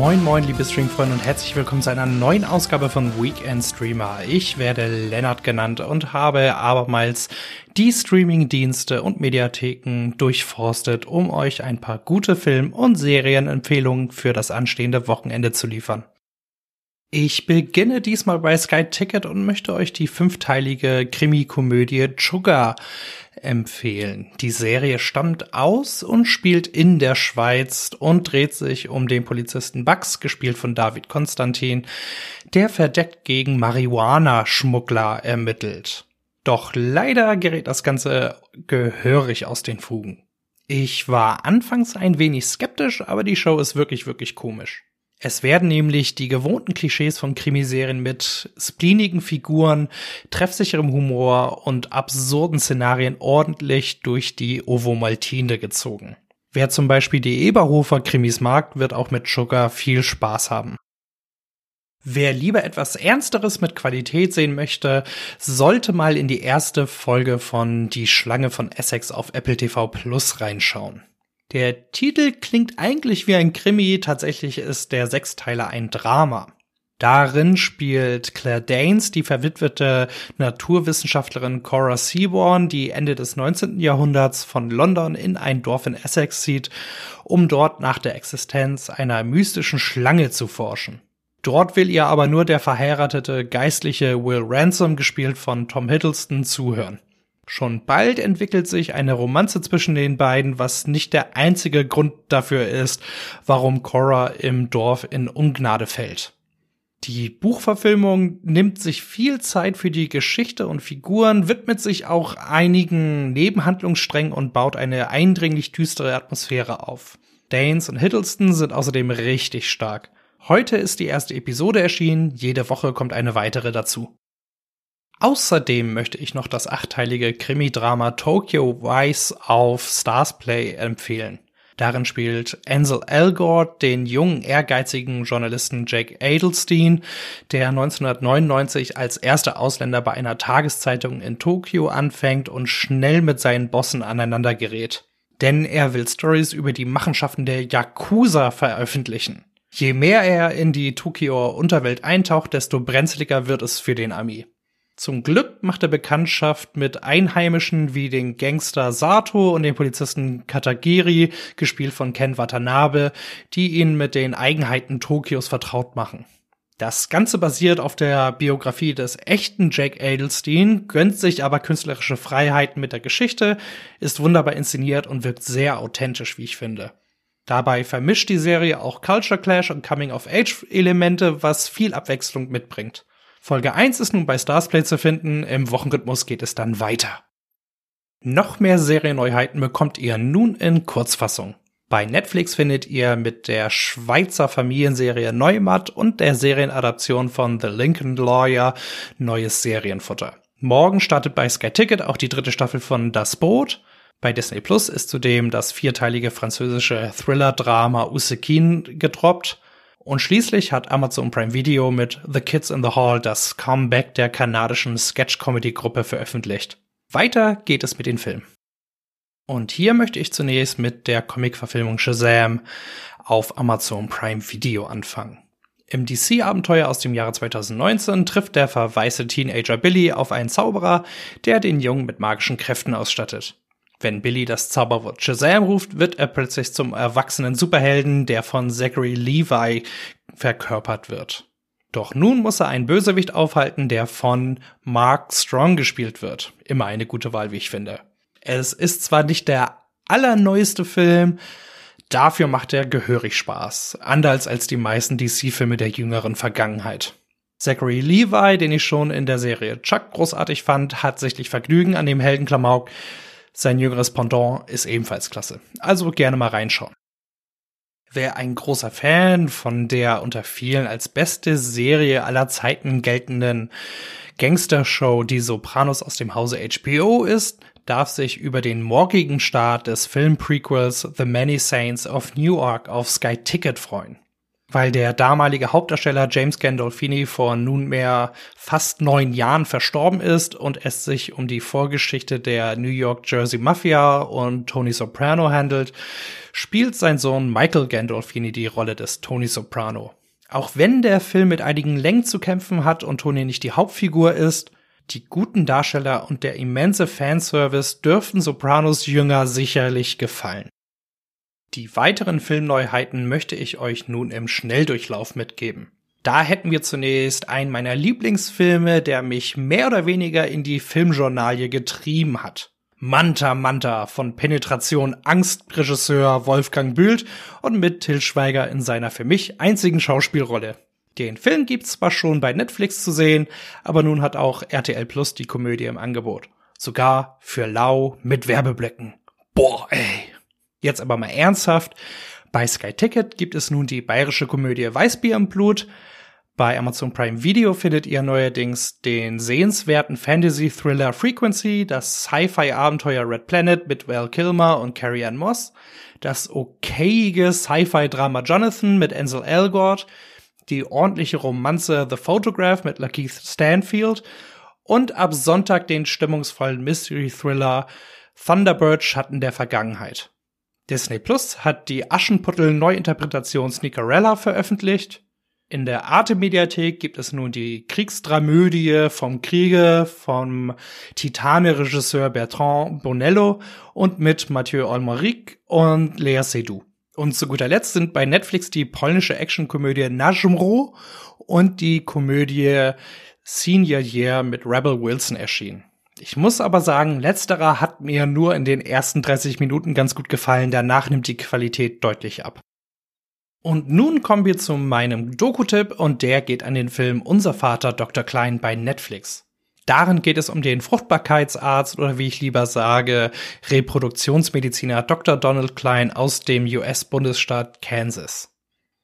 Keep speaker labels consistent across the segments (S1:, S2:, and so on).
S1: Moin moin liebe Streamfreunde und herzlich willkommen zu einer neuen Ausgabe von Weekend Streamer. Ich werde Lennart genannt und habe abermals die Streamingdienste und Mediatheken durchforstet, um euch ein paar gute Film- und Serienempfehlungen für das anstehende Wochenende zu liefern. Ich beginne diesmal bei Sky Ticket und möchte euch die fünfteilige Krimi-Komödie Sugar empfehlen. Die Serie stammt aus und spielt in der Schweiz und dreht sich um den Polizisten Bugs, gespielt von David Konstantin, der verdeckt gegen Marihuana-Schmuggler ermittelt. Doch leider gerät das Ganze gehörig aus den Fugen. Ich war anfangs ein wenig skeptisch, aber die Show ist wirklich, wirklich komisch. Es werden nämlich die gewohnten Klischees von Krimiserien mit spleenigen Figuren, treffsicherem Humor und absurden Szenarien ordentlich durch die Ovomaltine gezogen. Wer zum Beispiel die Eberhofer Krimis mag, wird auch mit Sugar viel Spaß haben. Wer lieber etwas Ernsteres mit Qualität sehen möchte, sollte mal in die erste Folge von Die Schlange von Essex auf Apple TV Plus reinschauen. Der Titel klingt eigentlich wie ein Krimi, tatsächlich ist der Sechsteiler ein Drama. Darin spielt Claire Danes, die verwitwete Naturwissenschaftlerin Cora Seaborn, die Ende des 19. Jahrhunderts von London in ein Dorf in Essex zieht, um dort nach der Existenz einer mystischen Schlange zu forschen. Dort will ihr aber nur der verheiratete Geistliche Will Ransom, gespielt von Tom Hiddleston, zuhören. Schon bald entwickelt sich eine Romanze zwischen den beiden, was nicht der einzige Grund dafür ist, warum Cora im Dorf in Ungnade fällt. Die Buchverfilmung nimmt sich viel Zeit für die Geschichte und Figuren, widmet sich auch einigen Nebenhandlungssträngen und baut eine eindringlich düstere Atmosphäre auf. Danes und Hiddleston sind außerdem richtig stark. Heute ist die erste Episode erschienen, jede Woche kommt eine weitere dazu. Außerdem möchte ich noch das achteilige Krimi-Drama Tokyo Vice auf Starsplay empfehlen. Darin spielt Ansel Elgort den jungen, ehrgeizigen Journalisten Jake Adelstein, der 1999 als erster Ausländer bei einer Tageszeitung in Tokio anfängt und schnell mit seinen Bossen aneinander gerät. Denn er will Stories über die Machenschaften der Yakuza veröffentlichen. Je mehr er in die Tokio Unterwelt eintaucht, desto brenzliger wird es für den Ami. Zum Glück macht er Bekanntschaft mit Einheimischen wie den Gangster Sato und den Polizisten Katagiri, gespielt von Ken Watanabe, die ihn mit den Eigenheiten Tokios vertraut machen. Das Ganze basiert auf der Biografie des echten Jack Adelstein, gönnt sich aber künstlerische Freiheiten mit der Geschichte, ist wunderbar inszeniert und wirkt sehr authentisch, wie ich finde. Dabei vermischt die Serie auch Culture Clash und Coming-of-Age-Elemente, was viel Abwechslung mitbringt. Folge 1 ist nun bei Starsplay zu finden, im Wochenrhythmus geht es dann weiter. Noch mehr Serienneuheiten bekommt ihr nun in Kurzfassung. Bei Netflix findet ihr mit der Schweizer Familienserie Neumatt und der Serienadaption von The Lincoln Lawyer neues Serienfutter. Morgen startet bei Sky Ticket auch die dritte Staffel von Das Boot. Bei Disney Plus ist zudem das vierteilige französische Thriller-Drama Usekin gedroppt. Und schließlich hat Amazon Prime Video mit The Kids in the Hall das Comeback der kanadischen Sketch-Comedy-Gruppe veröffentlicht. Weiter geht es mit den Filmen. Und hier möchte ich zunächst mit der Comic-Verfilmung Shazam auf Amazon Prime Video anfangen. Im DC-Abenteuer aus dem Jahre 2019 trifft der verweißte Teenager Billy auf einen Zauberer, der den Jungen mit magischen Kräften ausstattet. Wenn Billy das Zauberwort Shazam ruft, wird er plötzlich zum erwachsenen Superhelden, der von Zachary Levi verkörpert wird. Doch nun muss er einen Bösewicht aufhalten, der von Mark Strong gespielt wird. Immer eine gute Wahl, wie ich finde. Es ist zwar nicht der allerneueste Film, dafür macht er gehörig Spaß. Anders als die meisten DC-Filme der jüngeren Vergangenheit. Zachary Levi, den ich schon in der Serie Chuck großartig fand, hat sichtlich Vergnügen an dem Heldenklamauk, sein jüngeres Pendant ist ebenfalls klasse. Also gerne mal reinschauen. Wer ein großer Fan von der unter vielen als beste Serie aller Zeiten geltenden Gangstershow Die Sopranos aus dem Hause HBO ist, darf sich über den morgigen Start des Filmprequels The Many Saints of Newark auf Sky Ticket freuen. Weil der damalige Hauptdarsteller James Gandolfini vor nunmehr fast neun Jahren verstorben ist und es sich um die Vorgeschichte der New York Jersey Mafia und Tony Soprano handelt, spielt sein Sohn Michael Gandolfini die Rolle des Tony Soprano. Auch wenn der Film mit einigen Längen zu kämpfen hat und Tony nicht die Hauptfigur ist, die guten Darsteller und der immense Fanservice dürften Sopranos Jünger sicherlich gefallen. Die weiteren Filmneuheiten möchte ich euch nun im Schnelldurchlauf mitgeben. Da hätten wir zunächst einen meiner Lieblingsfilme, der mich mehr oder weniger in die Filmjournalie getrieben hat. Manta Manta von Penetration Angstregisseur Wolfgang Bühlt und mit Till Schweiger in seiner für mich einzigen Schauspielrolle. Den Film gibt's zwar schon bei Netflix zu sehen, aber nun hat auch RTL Plus die Komödie im Angebot. Sogar für lau mit Werbeblöcken. Boah, ey. Jetzt aber mal ernsthaft. Bei Sky Ticket gibt es nun die bayerische Komödie Weißbier im Blut. Bei Amazon Prime Video findet ihr neuerdings den sehenswerten Fantasy-Thriller Frequency, das Sci-Fi-Abenteuer Red Planet mit Val Kilmer und Carrie Ann Moss, das okayige Sci-Fi-Drama Jonathan mit Ansel Elgort, die ordentliche Romanze The Photograph mit Lakeith Stanfield und ab Sonntag den stimmungsvollen Mystery-Thriller Thunderbird Schatten der Vergangenheit. Disney Plus hat die Aschenputtel-Neuinterpretation Sneakerella veröffentlicht. In der Arte-Mediathek gibt es nun die Kriegsdramödie vom Kriege vom Titane-Regisseur Bertrand Bonello und mit Mathieu Olmeric und Lea Seydoux. Und zu guter Letzt sind bei Netflix die polnische Actionkomödie Najmro und die Komödie Senior Year mit Rebel Wilson erschienen. Ich muss aber sagen, letzterer hat mir nur in den ersten 30 Minuten ganz gut gefallen, danach nimmt die Qualität deutlich ab. Und nun kommen wir zu meinem Doku-Tipp und der geht an den Film Unser Vater Dr. Klein bei Netflix. Darin geht es um den Fruchtbarkeitsarzt oder wie ich lieber sage, Reproduktionsmediziner Dr. Donald Klein aus dem US-Bundesstaat Kansas.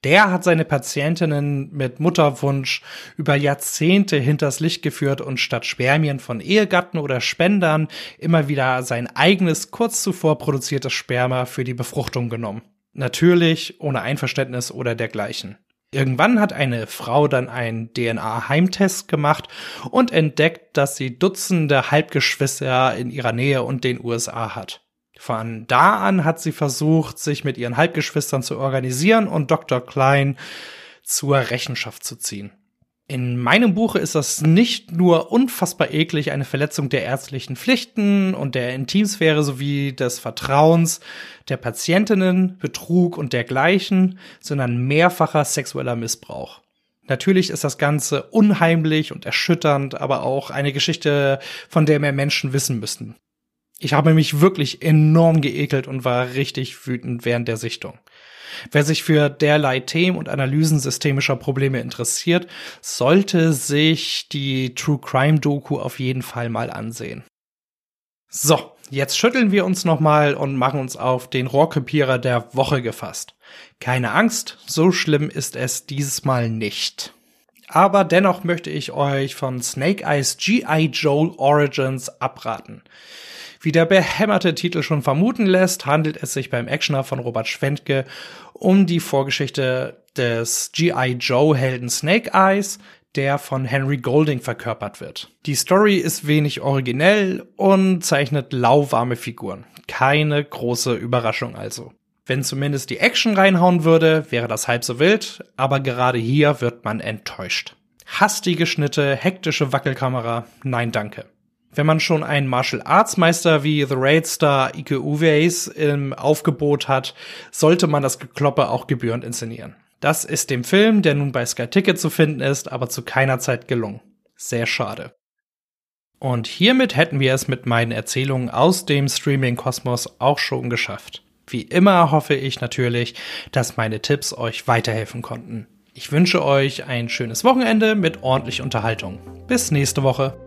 S1: Der hat seine Patientinnen mit Mutterwunsch über Jahrzehnte hinters Licht geführt und statt Spermien von Ehegatten oder Spendern immer wieder sein eigenes kurz zuvor produziertes Sperma für die Befruchtung genommen. Natürlich ohne Einverständnis oder dergleichen. Irgendwann hat eine Frau dann einen DNA-Heimtest gemacht und entdeckt, dass sie Dutzende Halbgeschwister in ihrer Nähe und den USA hat. Von da an hat sie versucht, sich mit ihren Halbgeschwistern zu organisieren und Dr. Klein zur Rechenschaft zu ziehen. In meinem Buche ist das nicht nur unfassbar eklig, eine Verletzung der ärztlichen Pflichten und der Intimsphäre sowie des Vertrauens der Patientinnen, Betrug und dergleichen, sondern mehrfacher sexueller Missbrauch. Natürlich ist das Ganze unheimlich und erschütternd, aber auch eine Geschichte, von der mehr Menschen wissen müssten. Ich habe mich wirklich enorm geekelt und war richtig wütend während der Sichtung. Wer sich für derlei Themen und Analysen systemischer Probleme interessiert, sollte sich die True Crime Doku auf jeden Fall mal ansehen. So, jetzt schütteln wir uns nochmal und machen uns auf den Rohrkrepierer der Woche gefasst. Keine Angst, so schlimm ist es dieses Mal nicht. Aber dennoch möchte ich euch von Snake Eyes G.I. Joe Origins abraten. Wie der behämmerte Titel schon vermuten lässt, handelt es sich beim Actioner von Robert Schwentke um die Vorgeschichte des G.I. Joe Helden Snake Eyes, der von Henry Golding verkörpert wird. Die Story ist wenig originell und zeichnet lauwarme Figuren. Keine große Überraschung also. Wenn zumindest die Action reinhauen würde, wäre das halb so wild, aber gerade hier wird man enttäuscht. Hastige Schnitte, hektische Wackelkamera, nein danke. Wenn man schon einen Martial Arts Meister wie The Raid Star Ike Uweis im Aufgebot hat, sollte man das Gekloppe auch gebührend inszenieren. Das ist dem Film, der nun bei Sky Ticket zu finden ist, aber zu keiner Zeit gelungen. Sehr schade. Und hiermit hätten wir es mit meinen Erzählungen aus dem Streaming-Kosmos auch schon geschafft. Wie immer hoffe ich natürlich, dass meine Tipps euch weiterhelfen konnten. Ich wünsche euch ein schönes Wochenende mit ordentlich Unterhaltung. Bis nächste Woche.